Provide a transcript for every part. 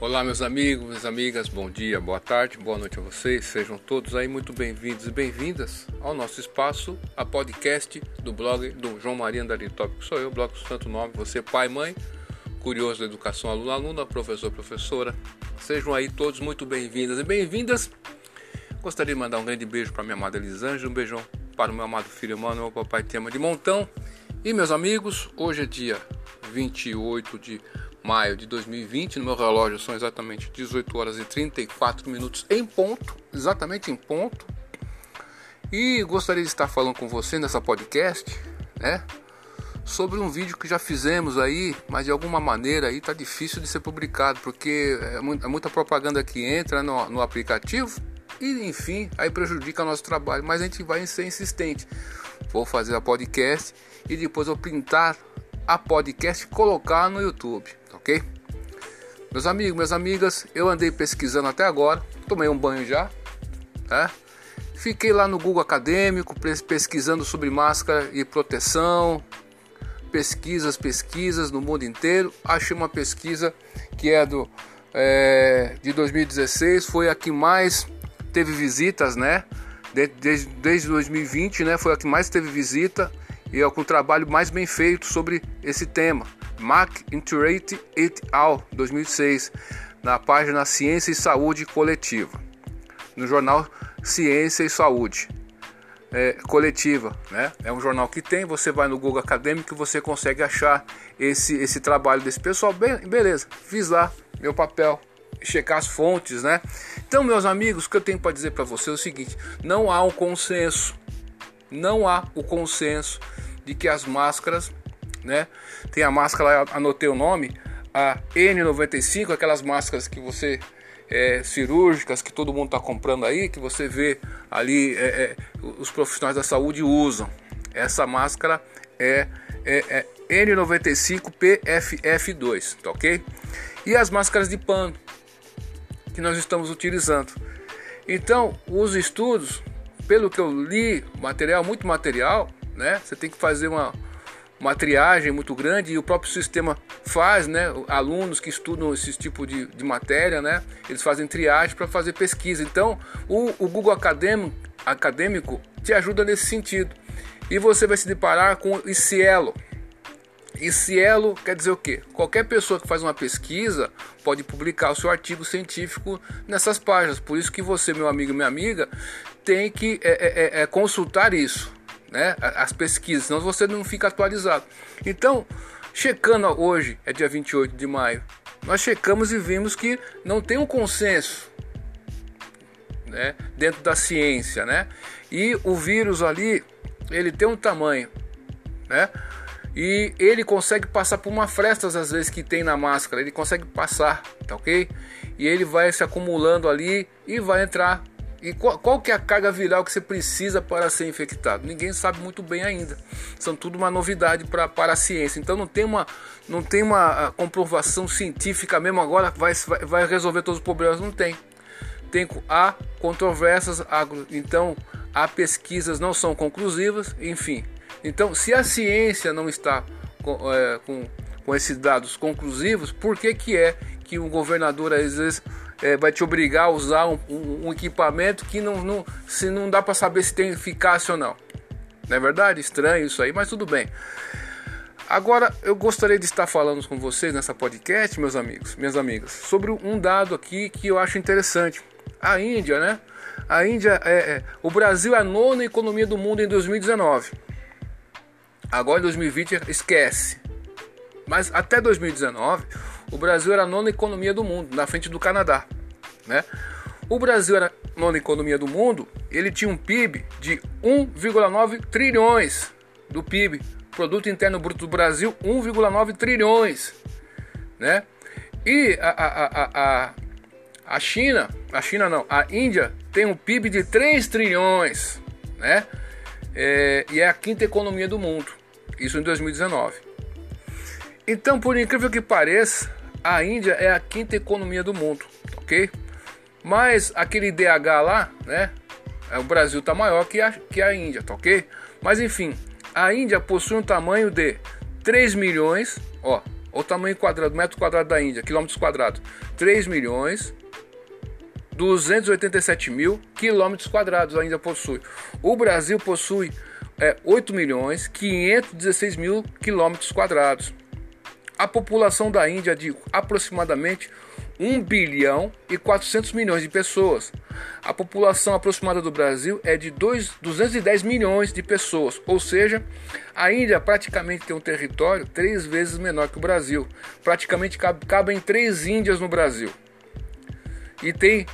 Olá, meus amigos, minhas amigas, bom dia, boa tarde, boa noite a vocês. Sejam todos aí muito bem-vindos e bem-vindas ao nosso espaço, a podcast do blog do João Maria Andari Tópico. Sou eu, blog Santo Nome, você, pai, mãe, curioso da educação, aluno, aluna, professor, professora. Sejam aí todos muito bem-vindas e bem-vindas. Gostaria de mandar um grande beijo para minha amada Elisângela, um beijão para o meu amado filho Mano, meu papai tema de montão. E meus amigos, hoje é dia 28 de maio de 2020. No meu relógio são exatamente 18 horas e 34 minutos em ponto, exatamente em ponto. E gostaria de estar falando com você nessa podcast, né? Sobre um vídeo que já fizemos aí, mas de alguma maneira aí tá difícil de ser publicado, porque é, é muita propaganda que entra no, no aplicativo e enfim, aí prejudica o nosso trabalho, mas a gente vai ser insistente. Vou fazer a podcast e depois vou printar a podcast e colocar no YouTube ok? Meus amigos, minhas amigas, eu andei pesquisando até agora, tomei um banho já, né? Fiquei lá no Google Acadêmico pesquisando sobre máscara e proteção, pesquisas, pesquisas no mundo inteiro. Achei uma pesquisa que é do é, de 2016, foi a que mais teve visitas, né? Desde, desde 2020, né? Foi a que mais teve visita e é com trabalho mais bem feito sobre esse tema. McIntyre et al. 2006, na página Ciência e Saúde Coletiva, no jornal Ciência e Saúde é, Coletiva, né? É um jornal que tem, você vai no Google Acadêmico e você consegue achar esse, esse trabalho desse pessoal. Bem, beleza, fiz lá meu papel, checar as fontes, né? Então, meus amigos, o que eu tenho para dizer para você é o seguinte: não há um consenso, não há o consenso de que as máscaras né? Tem a máscara, anotei o nome, a N95, aquelas máscaras que você é, cirúrgicas que todo mundo está comprando aí, que você vê ali é, é, os profissionais da saúde usam. Essa máscara é, é, é N95 PFF2, tá ok? E as máscaras de pano que nós estamos utilizando. Então, os estudos, pelo que eu li, material, muito material, né? Você tem que fazer uma, uma triagem muito grande e o próprio sistema faz, né? Alunos que estudam esse tipo de, de matéria, né? Eles fazem triagem para fazer pesquisa. Então, o, o Google acadêmico, acadêmico te ajuda nesse sentido. E você vai se deparar com o Cielo. E Cielo quer dizer o quê? Qualquer pessoa que faz uma pesquisa pode publicar o seu artigo científico nessas páginas. Por isso que você, meu amigo e minha amiga, tem que é, é, é, consultar isso né, as pesquisas, senão você não fica atualizado. Então, checando hoje, é dia 28 de maio, nós checamos e vimos que não tem um consenso né, dentro da ciência, né? E o vírus ali, ele tem um tamanho, né? E ele consegue passar por uma fresta às vezes que tem na máscara, ele consegue passar, tá ok? E ele vai se acumulando ali e vai entrar e qual, qual, que é a carga viral que você precisa para ser infectado? Ninguém sabe muito bem ainda. São tudo uma novidade pra, para a ciência. Então não tem uma, não tem uma ah, comprovação científica mesmo agora vai, vai resolver todos os problemas. Não tem. Tem há controvérsias, então há pesquisas não são conclusivas, enfim. Então, se a ciência não está com, é, com, com esses dados conclusivos, por que, que é que o governador às vezes é, vai te obrigar a usar um, um, um equipamento que não, não, se não dá para saber se tem eficácia ou não. Não é verdade? Estranho isso aí, mas tudo bem. Agora eu gostaria de estar falando com vocês nessa podcast, meus amigos, minhas amigas, sobre um dado aqui que eu acho interessante. A Índia, né? A Índia é, é o Brasil é a nona economia do mundo em 2019. Agora em 2020 esquece. Mas até 2019 o Brasil era a nona economia do mundo, na frente do Canadá. Né? O Brasil era a nona economia do mundo, ele tinha um PIB de 1,9 trilhões do PIB, Produto Interno Bruto do Brasil, 1,9 trilhões. Né? E a, a, a, a, China, a China não, a Índia tem um PIB de 3 trilhões, né? É, e é a quinta economia do mundo, isso em 2019. Então, por incrível que pareça, a Índia é a quinta economia do mundo, ok? Mas aquele DH lá, né? O Brasil está maior que a, que a Índia, tá ok? Mas enfim, a Índia possui um tamanho de 3 milhões, ó, o tamanho quadrado, metro quadrado da Índia, quilômetros quadrados, 3 milhões 287 mil quilômetros quadrados ainda possui. O Brasil possui é, 8 milhões 516 mil quilômetros quadrados. A população da Índia é de aproximadamente 1 bilhão e 400 milhões de pessoas. A população aproximada do Brasil é de 2, 210 milhões de pessoas, ou seja, a Índia praticamente tem um território três vezes menor que o Brasil. Praticamente cabem três Índias no Brasil. E tem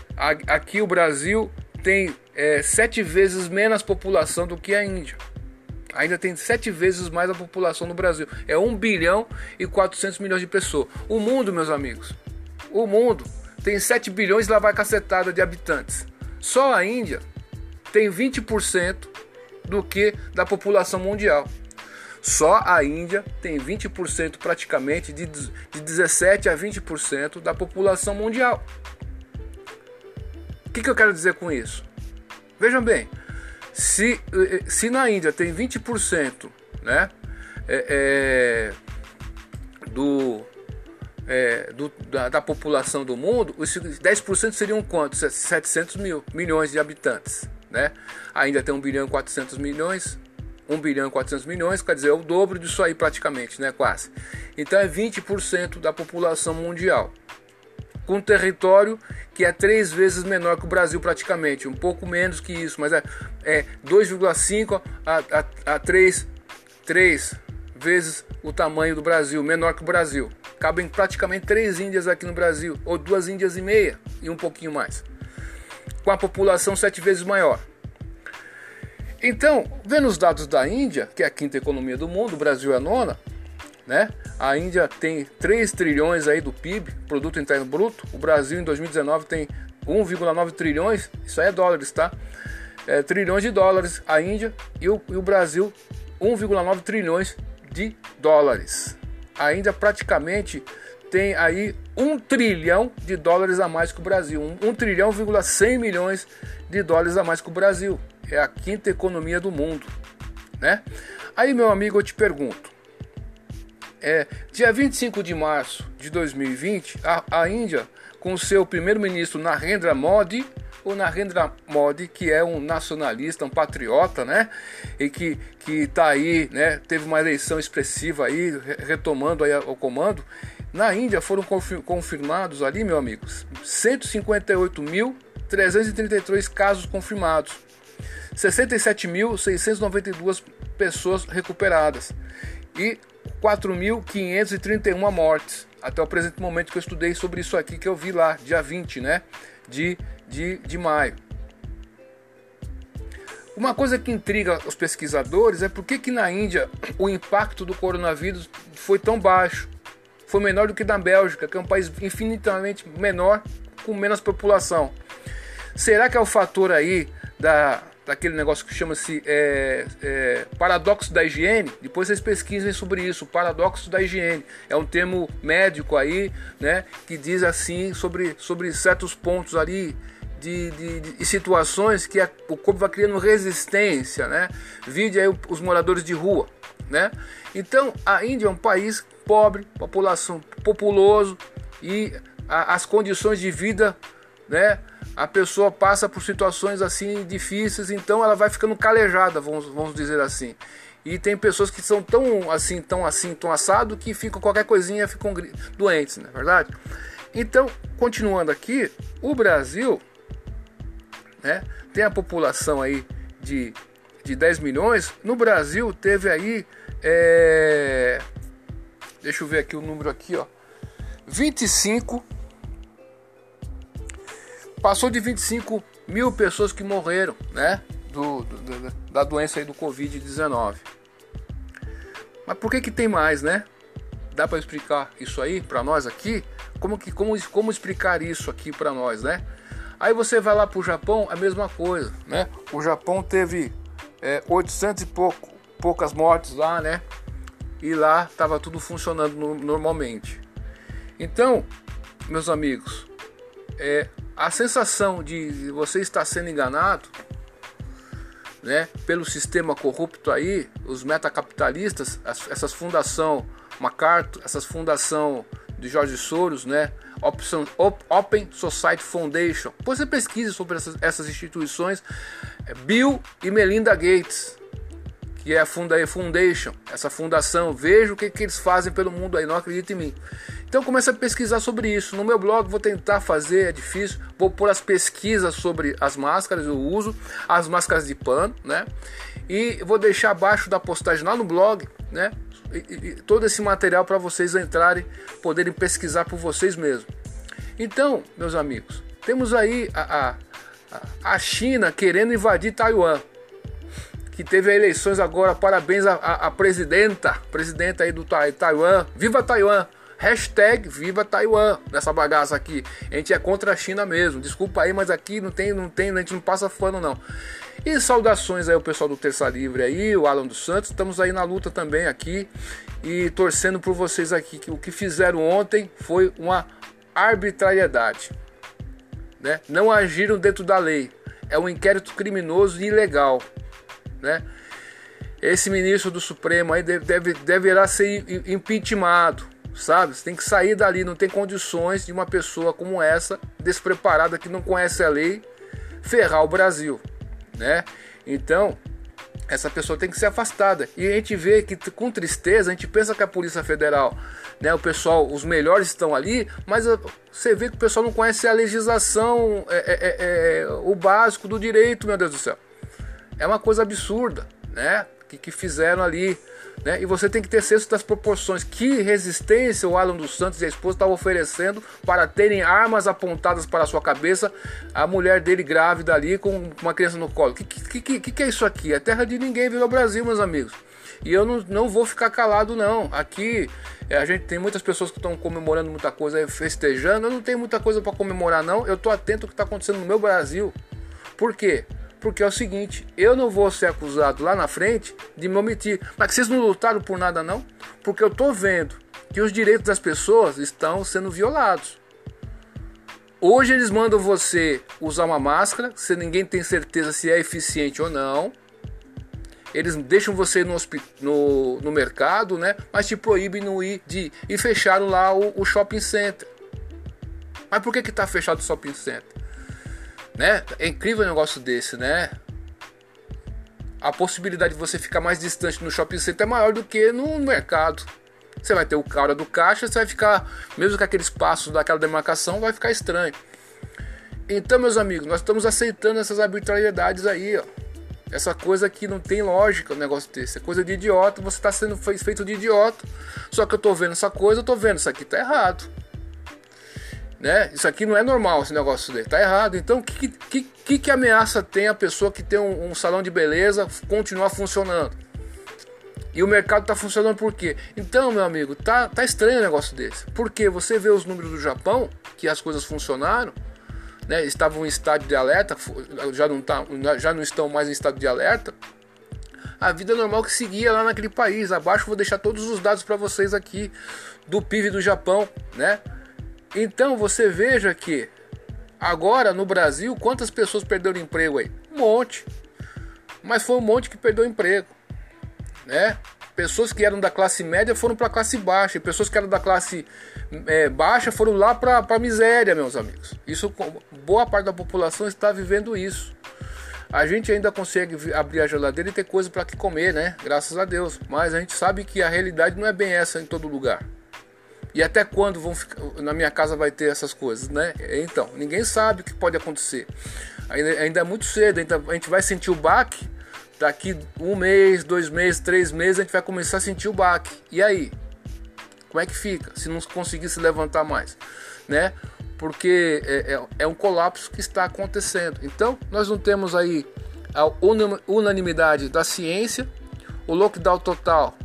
aqui o Brasil tem é, sete vezes menos população do que a Índia. Ainda tem sete vezes mais a população do Brasil. É 1 bilhão e 400 milhões de pessoas. O mundo, meus amigos, o mundo tem 7 bilhões lá vai cacetada de habitantes. Só a Índia tem 20% do que da população mundial. Só a Índia tem 20% praticamente de, de 17 a 20% da população mundial que, que eu quero dizer com isso? Vejam bem, se, eh, se na Índia tem 20% né, é, é, do, é, do da, da, população do mundo, os 10% seriam quantos? 700 mil milhões de habitantes. Né? Ainda tem 1 bilhão e 400 milhões. 1 bilhão e 400 milhões, quer dizer, é o dobro disso aí praticamente, né? Quase. Então é 20% da população mundial com um território que é três vezes menor que o Brasil praticamente, um pouco menos que isso, mas é, é 2,5 a, a, a 3, 3 vezes o tamanho do Brasil, menor que o Brasil. Cabem praticamente três Índias aqui no Brasil, ou duas Índias e meia e um pouquinho mais, com a população sete vezes maior. Então, vendo os dados da Índia, que é a quinta economia do mundo, o Brasil é a nona, né? A Índia tem 3 trilhões aí do PIB, produto interno bruto. O Brasil em 2019 tem 1,9 trilhões, isso aí é dólares, tá? É, trilhões de dólares a Índia e o, e o Brasil 1,9 trilhões de dólares. A Índia praticamente tem aí 1 trilhão de dólares a mais que o Brasil, 1, 1 trilhão, 100 milhões de dólares a mais que o Brasil. É a quinta economia do mundo, né? Aí, meu amigo, eu te pergunto, é, dia 25 de março de 2020, a, a Índia, com seu primeiro-ministro Narendra Modi, o Narendra Modi, que é um nacionalista, um patriota, né? E que que está aí, né? Teve uma eleição expressiva aí, retomando aí o comando. Na Índia foram confirmados ali, meus amigos, 158.333 casos confirmados, 67.692 pessoas recuperadas e 4.531 mortes até o presente momento que eu estudei sobre isso aqui que eu vi lá, dia 20 né, de, de, de maio. Uma coisa que intriga os pesquisadores é por que, que na Índia o impacto do coronavírus foi tão baixo. Foi menor do que na Bélgica, que é um país infinitamente menor, com menos população. Será que é o fator aí da, daquele negócio que chama-se é, é, paradoxo da higiene. Depois vocês pesquisem sobre isso, paradoxo da higiene. É um termo médico aí, né, que diz assim sobre, sobre certos pontos ali de, de, de situações que a, o corpo vai criando resistência, né? Vide aí os moradores de rua, né? Então a Índia é um país pobre, população populoso e a, as condições de vida, né? A pessoa passa por situações assim difíceis, então ela vai ficando calejada, vamos, vamos dizer assim. E tem pessoas que são tão assim, tão assim, tão assado que ficam qualquer coisinha ficam doentes, não é verdade? Então, continuando aqui, o Brasil, né, tem a população aí de, de 10 milhões. No Brasil teve aí, é, deixa eu ver aqui o número aqui, ó, 25 passou de 25 mil pessoas que morreram, né? Do, do, da doença aí do Covid-19. Mas por que que tem mais, né? Dá para explicar isso aí para nós aqui? Como que como, como explicar isso aqui para nós, né? Aí você vai lá para o Japão, a mesma coisa, né? O Japão teve é, 800 e pouco, poucas mortes lá, né? E lá estava tudo funcionando no, normalmente. Então, meus amigos, é, a sensação de você estar sendo enganado né, pelo sistema corrupto aí, os metacapitalistas, as, essas fundação MacArthur, essas fundação de Jorge Soros, né? Open Society Foundation. Você pesquise sobre essas, essas instituições. É Bill e Melinda Gates, que é a Foundation, essa fundação. Veja o que, que eles fazem pelo mundo aí, não acredita em mim. Então comece a pesquisar sobre isso. No meu blog vou tentar fazer, é difícil. Vou pôr as pesquisas sobre as máscaras, o uso, as máscaras de pano, né? E vou deixar abaixo da postagem lá no blog, né? E, e, todo esse material para vocês entrarem, poderem pesquisar por vocês mesmos. Então, meus amigos, temos aí a, a, a China querendo invadir Taiwan, que teve eleições agora. Parabéns à, a, presidenta, presidenta aí do Taiwan. Viva Taiwan! Hashtag Viva Taiwan nessa bagaça aqui. A gente é contra a China mesmo. Desculpa aí, mas aqui não tem, não tem, a gente não passa fano não. E saudações aí o pessoal do Terça Livre aí, o Alan dos Santos. Estamos aí na luta também aqui e torcendo por vocês aqui. Que o que fizeram ontem foi uma arbitrariedade. Né? Não agiram dentro da lei. É um inquérito criminoso e ilegal. Né? Esse ministro do Supremo aí deve, deve, deverá ser impeachmentado sabe? Você tem que sair dali, não tem condições de uma pessoa como essa, despreparada, que não conhece a lei, ferrar o Brasil, né? Então, essa pessoa tem que ser afastada. E a gente vê que com tristeza, a gente pensa que a Polícia Federal, né, o pessoal, os melhores estão ali, mas você vê que o pessoal não conhece a legislação, é, é, é, é, o básico do direito, meu Deus do céu. É uma coisa absurda, né? Que, que fizeram ali. Né? E você tem que ter senso das proporções. Que resistência o Alan dos Santos e a esposa estavam oferecendo para terem armas apontadas para a sua cabeça, a mulher dele grávida ali com uma criança no colo. Que, que, que, que é isso aqui? É terra de ninguém, virou Brasil, meus amigos. E eu não, não vou ficar calado, não. Aqui é, a gente tem muitas pessoas que estão comemorando muita coisa, festejando. Eu não tenho muita coisa para comemorar, não. Eu estou atento ao que está acontecendo no meu Brasil. Por quê? Porque é o seguinte, eu não vou ser acusado lá na frente de me omitir. Mas vocês não lutaram por nada não? Porque eu estou vendo que os direitos das pessoas estão sendo violados. Hoje eles mandam você usar uma máscara, se ninguém tem certeza se é eficiente ou não. Eles deixam você no, no, no mercado, né? Mas te proíbem não ir de e fecharam lá o, o shopping center. Mas por que que tá fechado o shopping center? Né? É incrível um negócio desse, né? A possibilidade de você ficar mais distante no shopping center é maior do que no mercado. Você vai ter o cara do caixa, você vai ficar, mesmo com aquele espaço daquela demarcação, vai ficar estranho. Então, meus amigos, nós estamos aceitando essas arbitrariedades aí, ó. Essa coisa que não tem lógica o negócio desse. É coisa de idiota, você está sendo feito de idiota. Só que eu tô vendo essa coisa, eu tô vendo, isso aqui tá errado. Né? Isso aqui não é normal, esse negócio dele, tá errado. Então, que, que, que, que ameaça tem a pessoa que tem um, um salão de beleza continuar funcionando? E o mercado está funcionando por quê? Então, meu amigo, tá, tá estranho o negócio desse. Porque você vê os números do Japão, que as coisas funcionaram, né? estavam em estado de alerta, já não, tá, já não estão mais em estado de alerta. A vida normal que seguia lá naquele país. Abaixo vou deixar todos os dados para vocês aqui do PIB do Japão, né? Então você veja que agora no Brasil, quantas pessoas perderam emprego aí? Um monte. Mas foi um monte que perdeu emprego, né? Pessoas que eram da classe média foram para a classe baixa, e pessoas que eram da classe é, baixa foram lá para a miséria, meus amigos. Isso, boa parte da população está vivendo isso. A gente ainda consegue abrir a geladeira e ter coisa para que comer, né? Graças a Deus. Mas a gente sabe que a realidade não é bem essa em todo lugar. E até quando vão ficar, na minha casa vai ter essas coisas, né? Então, ninguém sabe o que pode acontecer. Ainda, ainda é muito cedo, ainda, a gente vai sentir o baque daqui um mês, dois meses, três meses, a gente vai começar a sentir o baque. E aí? Como é que fica se não conseguir se levantar mais? Né? Porque é, é, é um colapso que está acontecendo. Então, nós não temos aí a unanimidade da ciência, o lockdown total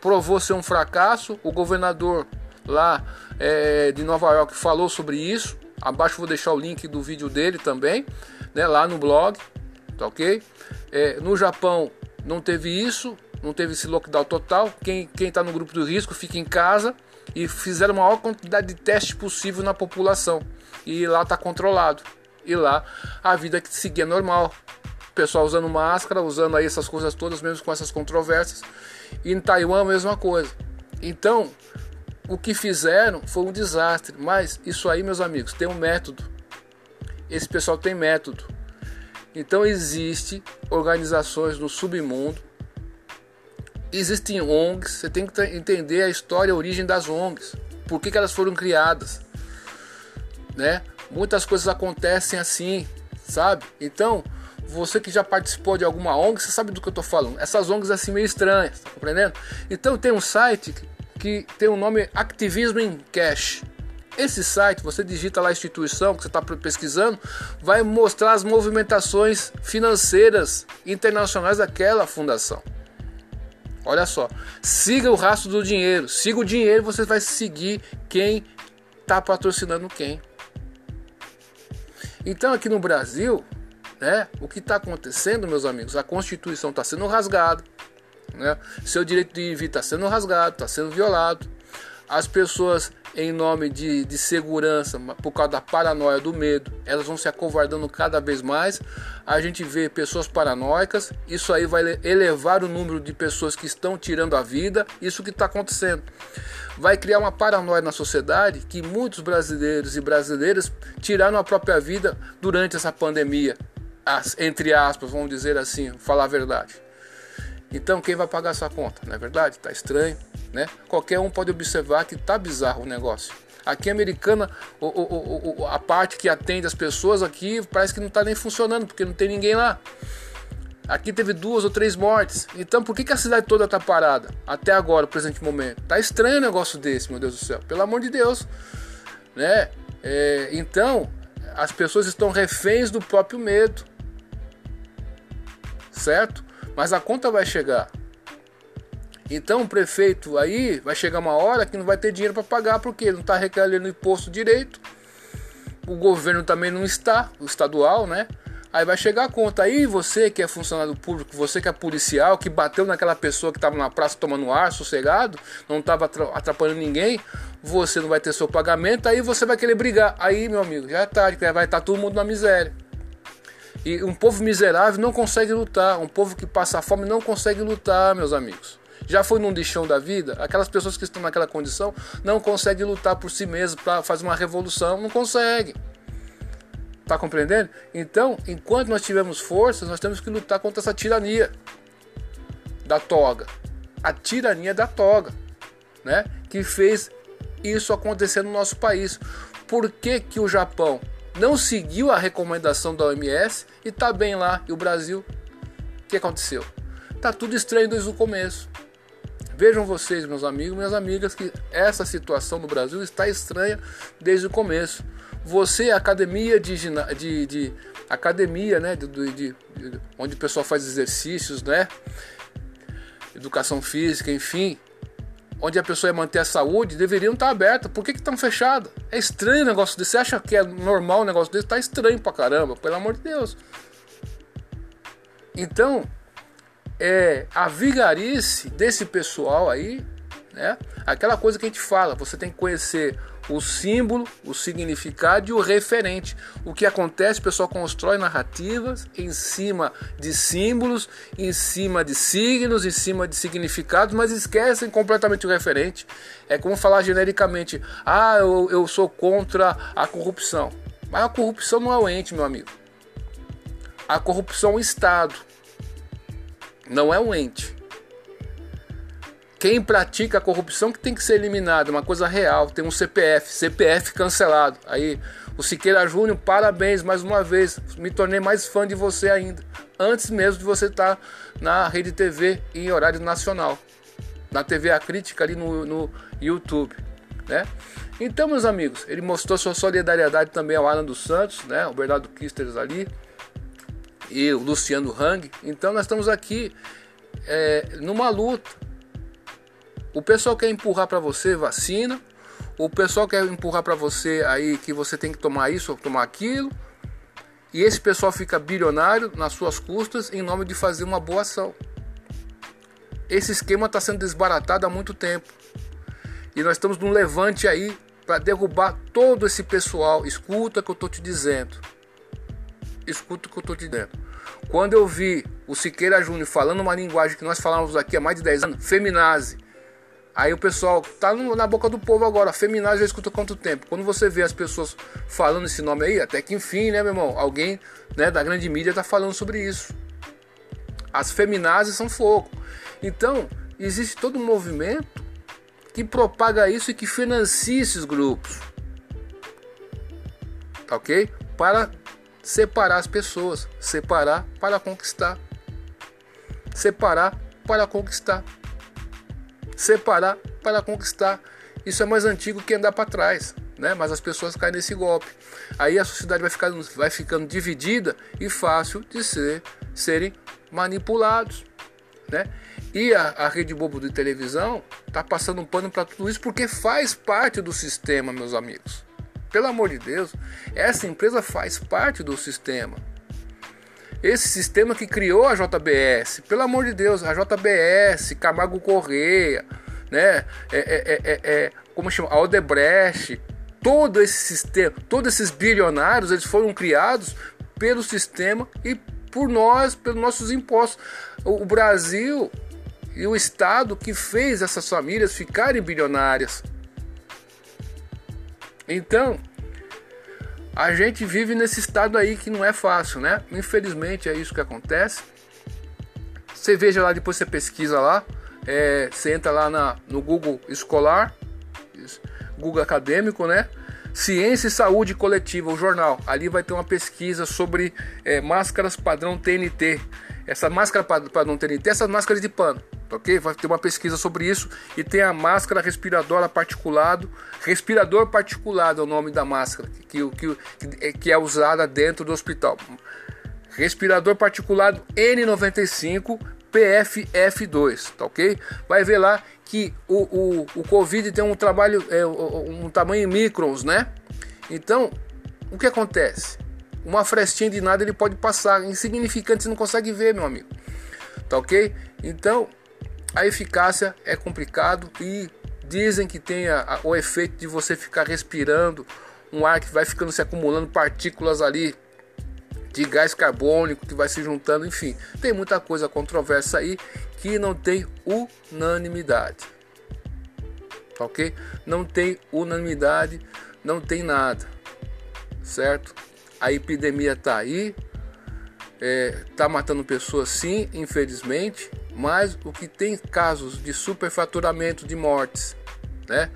provou ser um fracasso, o governador lá é, de Nova York falou sobre isso. Abaixo vou deixar o link do vídeo dele também, né, lá no blog, tá ok? É, no Japão não teve isso, não teve esse lockdown total. Quem está no grupo do risco fica em casa e fizeram a maior quantidade de testes possível na população. E lá está controlado. E lá a vida que seguia normal. O pessoal usando máscara, usando aí essas coisas todas, mesmo com essas controvérsias. E em Taiwan a mesma coisa. Então, o que fizeram foi um desastre. Mas isso aí, meus amigos, tem um método. Esse pessoal tem método. Então existe organizações no submundo, existem ONGs. Você tem que entender a história, a origem das ONGs, por que, que elas foram criadas, né? Muitas coisas acontecem assim, sabe? Então você que já participou de alguma ONG, você sabe do que eu estou falando. Essas ONGs assim meio estranhas, tá compreendendo? Então tem um site que tem o nome Activismo em Cash. Esse site, você digita lá a instituição que você está pesquisando, vai mostrar as movimentações financeiras internacionais daquela fundação. Olha só, siga o rastro do dinheiro, siga o dinheiro, você vai seguir quem está patrocinando quem. Então aqui no Brasil, né, o que está acontecendo, meus amigos, a Constituição está sendo rasgada, né, seu direito de ir está sendo rasgado, está sendo violado, as pessoas em nome de, de segurança, por causa da paranoia, do medo, elas vão se acovardando cada vez mais. A gente vê pessoas paranoicas, isso aí vai elevar o número de pessoas que estão tirando a vida, isso que está acontecendo. Vai criar uma paranoia na sociedade que muitos brasileiros e brasileiras tiraram a própria vida durante essa pandemia, entre aspas, vamos dizer assim, falar a verdade. Então quem vai pagar essa conta? Não é verdade? Tá estranho, né? Qualquer um pode observar que tá bizarro o negócio. Aqui Americana, o, o, o, a parte que atende as pessoas aqui parece que não está nem funcionando, porque não tem ninguém lá. Aqui teve duas ou três mortes. Então por que, que a cidade toda está parada? Até agora, presente momento. Tá estranho um negócio desse, meu Deus do céu. Pelo amor de Deus. Né? É, então, as pessoas estão reféns do próprio medo. Certo? Mas a conta vai chegar. Então o prefeito aí vai chegar uma hora que não vai ter dinheiro para pagar porque ele não está recolhendo imposto direito. O governo também não está, o estadual, né? Aí vai chegar a conta. Aí você que é funcionário público, você que é policial, que bateu naquela pessoa que estava na praça tomando ar, sossegado, não estava atrapalhando ninguém, você não vai ter seu pagamento, aí você vai querer brigar. Aí, meu amigo, já é tarde, vai estar todo mundo na miséria. E um povo miserável não consegue lutar. Um povo que passa fome não consegue lutar, meus amigos. Já foi num lixão da vida? Aquelas pessoas que estão naquela condição não conseguem lutar por si mesmas para fazer uma revolução. Não conseguem. Tá compreendendo? Então, enquanto nós tivermos forças, nós temos que lutar contra essa tirania da toga. A tirania da toga, né? Que fez isso acontecer no nosso país. Por que, que o Japão não seguiu a recomendação da OMS e está bem lá. E o Brasil, o que aconteceu? Tá tudo estranho desde o começo. Vejam vocês, meus amigos, minhas amigas, que essa situação no Brasil está estranha desde o começo. Você, academia de, de, de academia, né, de, de, onde o pessoal faz exercícios, né, educação física, enfim, onde a pessoa ia manter a saúde, deveriam estar abertas. Por que estão fechadas? É estranho o negócio desse. Você acha que é normal o negócio desse? Está estranho pra caramba, pelo amor de Deus. Então, é, a vigarice desse pessoal aí, né? Aquela coisa que a gente fala, você tem que conhecer o símbolo, o significado e o referente. O que acontece, o pessoal constrói narrativas em cima de símbolos, em cima de signos, em cima de significados, mas esquecem completamente o referente. É como falar genericamente: ah, eu, eu sou contra a corrupção. Mas a corrupção não é o ente, meu amigo. A corrupção é o Estado, não é um ente. Quem pratica a corrupção que tem que ser eliminado, uma coisa real, tem um CPF, CPF cancelado. Aí, o Siqueira Júnior, parabéns mais uma vez, me tornei mais fã de você ainda, antes mesmo de você estar tá na Rede TV em horário nacional, na TV A Crítica ali no, no YouTube, né? Então, meus amigos, ele mostrou sua solidariedade também ao Alan dos Santos, né? O Bernardo Kisters ali e o Luciano Hang. Então, nós estamos aqui é, numa luta o pessoal quer empurrar para você vacina, o pessoal quer empurrar para você aí que você tem que tomar isso ou tomar aquilo. E esse pessoal fica bilionário nas suas custas em nome de fazer uma boa ação. Esse esquema está sendo desbaratado há muito tempo. E nós estamos num levante aí para derrubar todo esse pessoal. Escuta o que eu estou te dizendo. Escuta o que eu estou te dizendo. Quando eu vi o Siqueira Júnior falando uma linguagem que nós falamos aqui há mais de 10 anos, feminazi, Aí o pessoal tá no, na boca do povo agora. Feminazes já escuta quanto tempo? Quando você vê as pessoas falando esse nome aí, até que enfim, né, meu irmão? Alguém né, da grande mídia tá falando sobre isso. As feminazes são fogo. Então, existe todo um movimento que propaga isso e que financia esses grupos. Tá ok? Para separar as pessoas. Separar para conquistar. Separar para conquistar separar para conquistar. Isso é mais antigo que andar para trás, né? Mas as pessoas caem nesse golpe. Aí a sociedade vai, ficar, vai ficando dividida e fácil de ser, serem manipulados, né? E a, a Rede Bobo de televisão está passando um pano para tudo isso porque faz parte do sistema, meus amigos. Pelo amor de Deus, essa empresa faz parte do sistema. Esse sistema que criou a JBS, pelo amor de Deus, a JBS, Camargo Correia, né? É, é, é, é, como chama? A Odebrecht, todo esse sistema, todos esses bilionários, eles foram criados pelo sistema e por nós, pelos nossos impostos. O Brasil e o Estado que fez essas famílias ficarem bilionárias. Então, a gente vive nesse estado aí que não é fácil, né? Infelizmente é isso que acontece. Você veja lá, depois você pesquisa lá, é, você entra lá na, no Google Escolar, Google Acadêmico, né? Ciência e Saúde Coletiva, o jornal. Ali vai ter uma pesquisa sobre é, máscaras padrão TNT. Essa máscara padrão TNT, essas máscaras de pano ok? Vai ter uma pesquisa sobre isso e tem a máscara respiradora particulado, respirador particulado é o nome da máscara que, que, que, que é usada dentro do hospital. Respirador particulado N95 PFF2, tá ok? Vai ver lá que o, o, o Covid tem um trabalho, é, um tamanho em microns, né? Então, o que acontece? Uma frestinha de nada ele pode passar, insignificante, você não consegue ver, meu amigo. Tá ok? Então, a eficácia é complicado e dizem que tem a, o efeito de você ficar respirando um ar que vai ficando se acumulando partículas ali de gás carbônico que vai se juntando, enfim, tem muita coisa controversa aí que não tem unanimidade. OK? Não tem unanimidade, não tem nada. Certo? A epidemia tá aí, é, tá matando pessoas sim, infelizmente, mas o que tem casos de superfaturamento de mortes, né?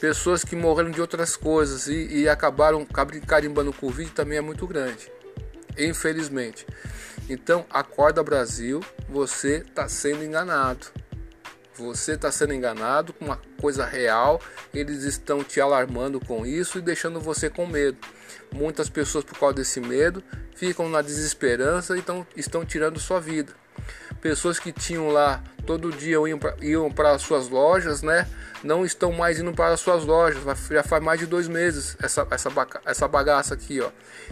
Pessoas que morreram de outras coisas e, e acabaram carimbando o Covid também é muito grande, infelizmente. Então, acorda Brasil, você está sendo enganado. Você está sendo enganado com uma coisa real, eles estão te alarmando com isso e deixando você com medo. Muitas pessoas, por causa desse medo, ficam na desesperança e então, estão tirando sua vida pessoas que tinham lá todo dia iam para suas lojas, né? Não estão mais indo para suas lojas. Já faz mais de dois meses essa, essa, essa bagaça aqui, ó.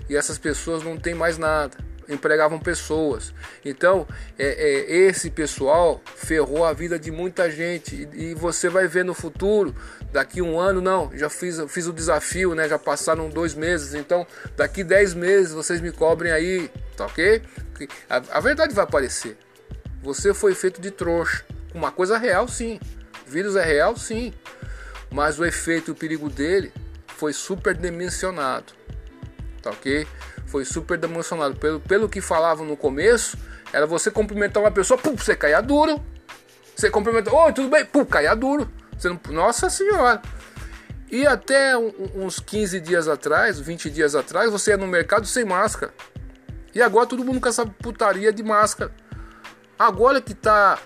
E essas pessoas não tem mais nada. Empregavam pessoas. Então, é, é, esse pessoal ferrou a vida de muita gente. E, e, você vai ver no futuro, daqui um ano, não. Já fiz, fiz o desafio, né? Já passaram dois meses. Então, daqui dez meses vocês me cobrem aí, tá ok? A, a verdade vai aparecer. Você foi feito de trouxa. Uma coisa real, sim. Vírus é real, sim. Mas o efeito e o perigo dele foi superdimensionado. Tá ok? Foi superdimensionado. Pelo, pelo que falavam no começo, era você cumprimentar uma pessoa, pum, você caia duro. Você cumprimentou, oi, tudo bem? Pum, caia duro. Não, nossa senhora. E até uns 15 dias atrás, 20 dias atrás, você ia no mercado sem máscara. E agora todo mundo com essa putaria de máscara. Agora que tá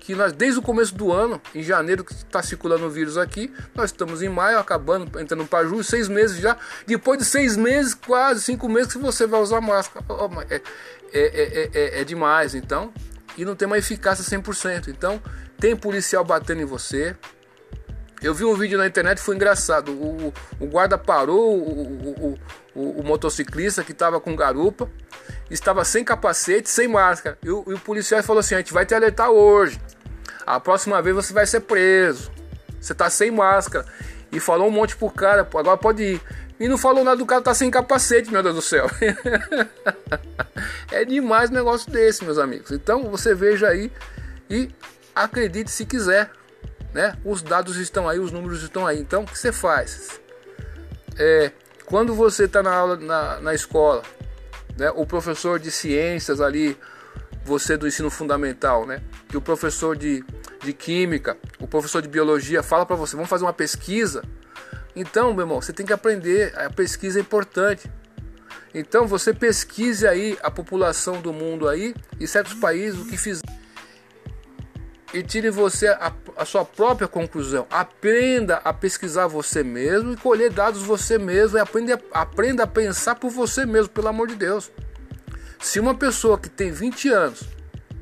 que nós desde o começo do ano, em janeiro que está circulando o vírus aqui, nós estamos em maio, acabando, entrando para julho, seis meses já. Depois de seis meses, quase cinco meses que você vai usar máscara. É, é, é, é, demais, então. E não tem uma eficácia 100%. Então, tem policial batendo em você. Eu vi um vídeo na internet, foi engraçado. O, o guarda parou o, o, o, o motociclista que estava com garupa estava sem capacete, sem máscara. E o, e o policial falou assim: a gente vai te alertar hoje. A próxima vez você vai ser preso. Você tá sem máscara. E falou um monte pro cara, agora pode ir. E não falou nada do cara tá sem capacete, meu Deus do céu. é demais um negócio desse, meus amigos. Então você veja aí e acredite se quiser. né? Os dados estão aí, os números estão aí. Então, o que você faz? É, quando você está na aula na, na escola, né? O professor de ciências ali, você do ensino fundamental, né? Que o professor de, de química, o professor de biologia fala para você, vamos fazer uma pesquisa. Então, meu irmão, você tem que aprender. A pesquisa é importante. Então você pesquise aí a população do mundo aí e certos países o que fizeram e tire você a, a, sua própria conclusão. Aprenda a pesquisar você mesmo e colher dados você mesmo e aprenda, aprenda a pensar por você mesmo, pelo amor de Deus. Se uma pessoa que tem 20 anos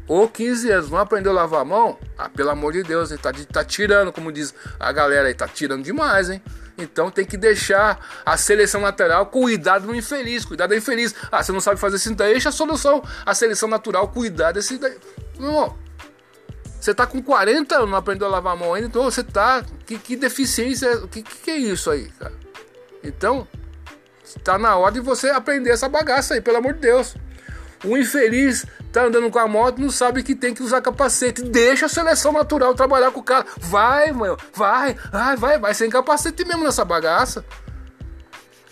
ou 15 anos não aprendeu a lavar a mão, ah, pelo amor de Deus, ele tá, tá tirando, como diz a galera aí, tá tirando demais, hein? Então tem que deixar a seleção lateral cuidar do infeliz, cuidar do infeliz. Ah, você não sabe fazer isso, então deixa a solução. A seleção natural cuidar desse. Não. Você tá com 40 anos, não aprendeu a lavar a mão ainda, então você tá. Que, que deficiência. Que, que é isso aí, cara? Então, está na hora de você aprender essa bagaça aí, pelo amor de Deus. O infeliz tá andando com a moto não sabe que tem que usar capacete. Deixa a seleção natural trabalhar com o cara. Vai, mano, vai, vai, vai, vai sem capacete mesmo nessa bagaça.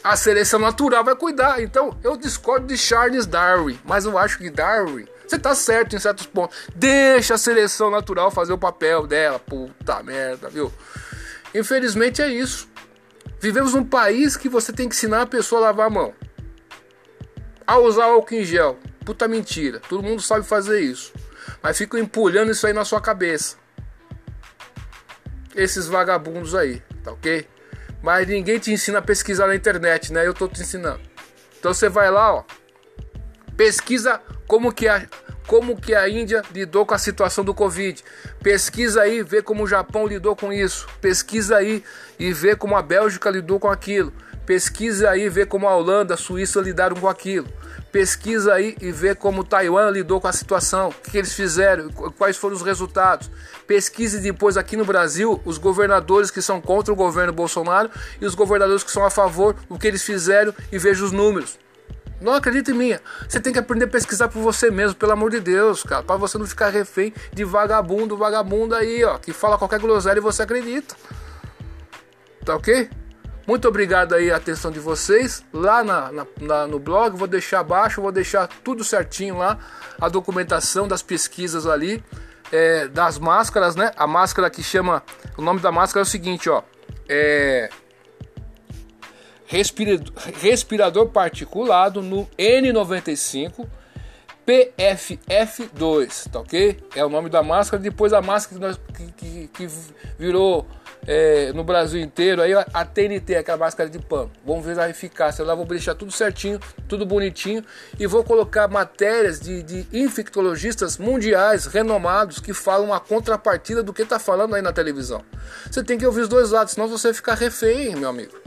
A seleção natural vai cuidar. Então, eu discordo de Charles Darwin, mas eu acho que Darwin, você tá certo em certos pontos. Deixa a seleção natural fazer o papel dela. Puta merda, viu? Infelizmente é isso. Vivemos num país que você tem que ensinar a pessoa a lavar a mão. A usar álcool em gel. Puta mentira. Todo mundo sabe fazer isso. Mas ficam empulhando isso aí na sua cabeça. Esses vagabundos aí, tá ok? Mas ninguém te ensina a pesquisar na internet, né? Eu tô te ensinando. Então você vai lá, ó. Pesquisa como que a, como que a Índia lidou com a situação do Covid. Pesquisa aí, vê como o Japão lidou com isso. Pesquisa aí e vê como a Bélgica lidou com aquilo. Pesquisa aí, vê como a Holanda, a Suíça lidaram com aquilo pesquisa aí e vê como Taiwan lidou com a situação, o que eles fizeram, quais foram os resultados. Pesquise depois aqui no Brasil os governadores que são contra o governo Bolsonaro e os governadores que são a favor, o que eles fizeram e veja os números. Não acredita em mim. Você tem que aprender a pesquisar por você mesmo, pelo amor de Deus, cara, para você não ficar refém de vagabundo, vagabundo aí, ó, que fala qualquer groselha e você acredita. Tá ok? Muito obrigado aí a atenção de vocês. Lá na, na, na, no blog, vou deixar abaixo, vou deixar tudo certinho lá, a documentação das pesquisas ali, é, das máscaras, né? A máscara que chama. O nome da máscara é o seguinte, ó. É. Respirador, particulado no N95 PFF2, tá ok? É o nome da máscara. Depois a máscara que, que, que virou é, no Brasil inteiro, aí a TNT, aquela máscara de pano. Vamos ver a eficácia. Lá vou deixar tudo certinho, tudo bonitinho e vou colocar matérias de, de infectologistas mundiais renomados que falam a contrapartida do que está falando aí na televisão. Você tem que ouvir os dois lados, senão você fica refém, meu amigo.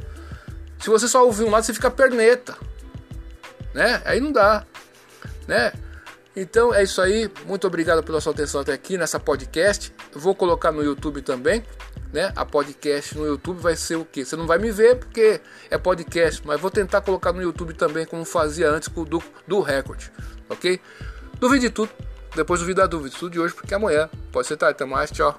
Se você só ouvir um lado, você fica perneta, né? Aí não dá, né? Então é isso aí. Muito obrigado pela sua atenção até aqui nessa podcast. Vou colocar no YouTube também né, a podcast no YouTube vai ser o que? Você não vai me ver porque é podcast, mas vou tentar colocar no YouTube também como fazia antes do, do recorde, ok? Duvide de tudo, depois duvide da dúvida, tudo de hoje porque amanhã pode ser tarde. Até mais, tchau.